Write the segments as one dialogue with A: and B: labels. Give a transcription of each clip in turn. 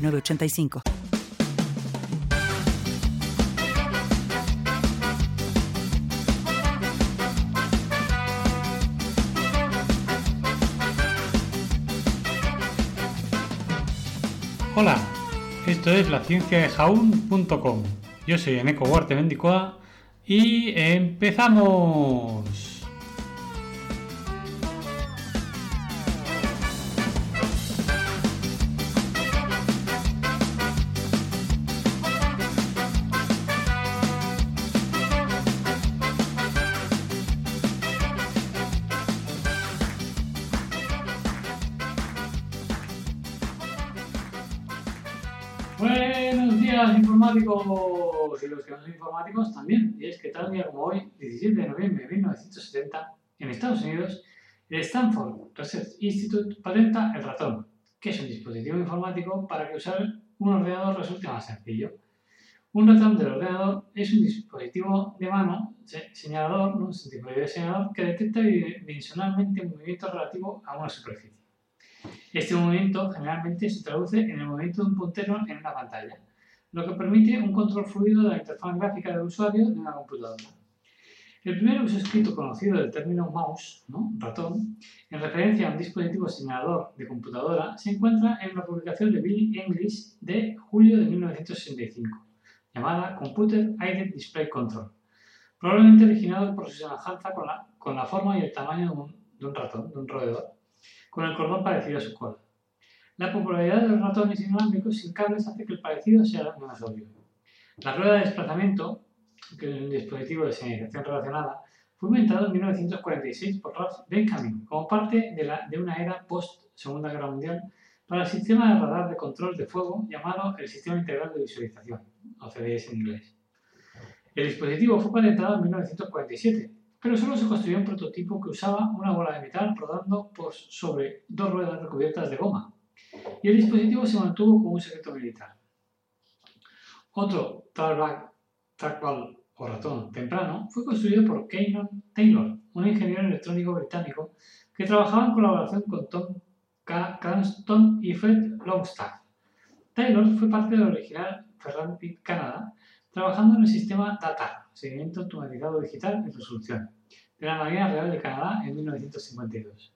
A: 985.
B: Hola, esto es la ciencia de jaun.com. Yo soy Eneco Huarte Mendicoa y empezamos. Buenos días informáticos y los que no son informáticos también. Y es que tal día como hoy, 17 de noviembre de 1970, en Estados Unidos, el Stanford Research Institute patenta el ratón, que es un dispositivo informático para que usar un ordenador resulte más sencillo. Un ratón del ordenador es un dispositivo de mano señalador, un tipo de señalador que detecta bidimensionalmente un movimiento relativo a una superficie. Este movimiento generalmente se traduce en el movimiento de un puntero en una pantalla, lo que permite un control fluido de la interfaz gráfica del usuario de una computadora. El primer uso escrito conocido del término mouse, ratón, en referencia a un dispositivo señalador de computadora, se encuentra en una publicación de Bill English de julio de 1965, llamada Computer Aided Display Control, probablemente originado por su semejanza con la, con la forma y el tamaño de un ratón, de un roedor con el cordón parecido a su cola. La popularidad de los ratones inalámbricos sin cables hace que el parecido sea más obvio. La rueda de desplazamiento, que es un dispositivo de señalización relacionada, fue inventado en 1946 por Ralph Benjamin como parte de, la, de una era post-Segunda Guerra Mundial para el sistema de radar de control de fuego llamado el Sistema Integral de Visualización, o CDS en inglés. El dispositivo fue patentado en 1947 pero solo se construyó un prototipo que usaba una bola de metal rodando por sobre dos ruedas recubiertas de goma, y el dispositivo se mantuvo como un secreto militar. Otro trackball o ratón temprano fue construido por Keynon Taylor, un ingeniero electrónico británico que trabajaba en colaboración con Tom Cranston y Fred Longstaff. Taylor fue parte del original Ferrari Canada, trabajando en el sistema DATA, Seguimiento Automatizado Digital en Resolución, de la Marina Real de Canadá en 1952.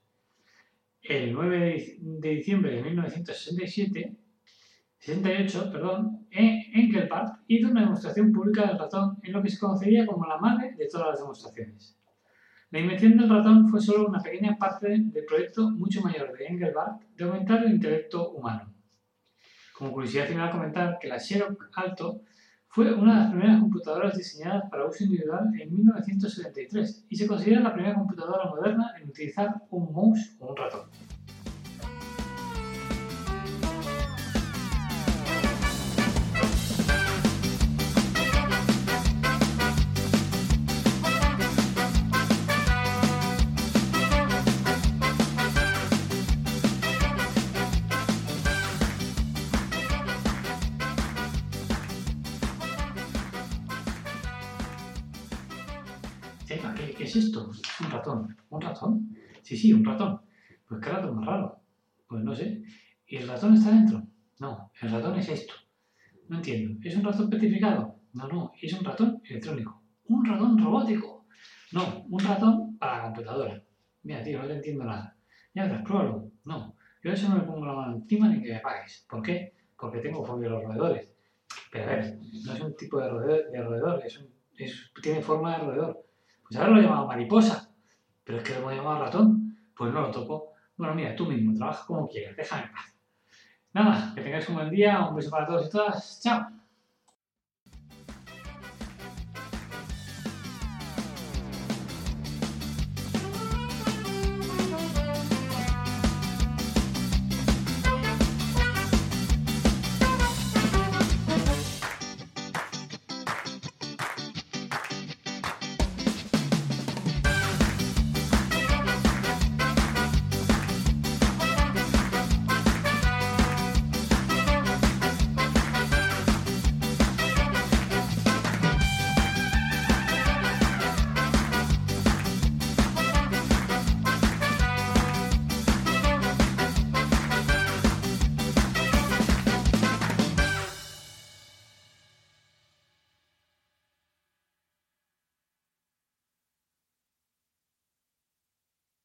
B: El 9 de diciembre de 1967, 68, perdón, Engelbart hizo una demostración pública del ratón en lo que se conocería como la madre de todas las demostraciones. La invención del ratón fue solo una pequeña parte del proyecto mucho mayor de Engelbart de aumentar el intelecto humano. Como curiosidad final comentar que la Xerox Alto fue una de las primeras computadoras diseñadas para uso individual en 1973 y se considera la primera computadora moderna en utilizar un mouse o un ratón. ¿Qué, es esto? Un ratón. ¿Un ratón? Sí, sí, un ratón. Pues qué ratón más raro. Pues no sé. ¿Y el ratón está dentro? No, el ratón es esto. No entiendo. ¿Es un ratón petrificado? No, no, es un ratón electrónico. ¿Un ratón robótico? No, un ratón para la computadora. Mira, tío, no te entiendo nada. Ya verás, pruébalo. No, yo eso no me pongo la mano encima ni que me pagues. ¿Por qué? Porque tengo fobia a los roedores. Pero a ver, no es un tipo de roedor, es es, tiene forma de roedor. Pues ahora lo llamado mariposa, pero es que lo hemos llamado ratón. Pues no lo toco. Bueno, mira, tú mismo, trabaja como quieras, déjame en paz. Nada, que tengáis un buen día, un beso para todos y todas. Chao.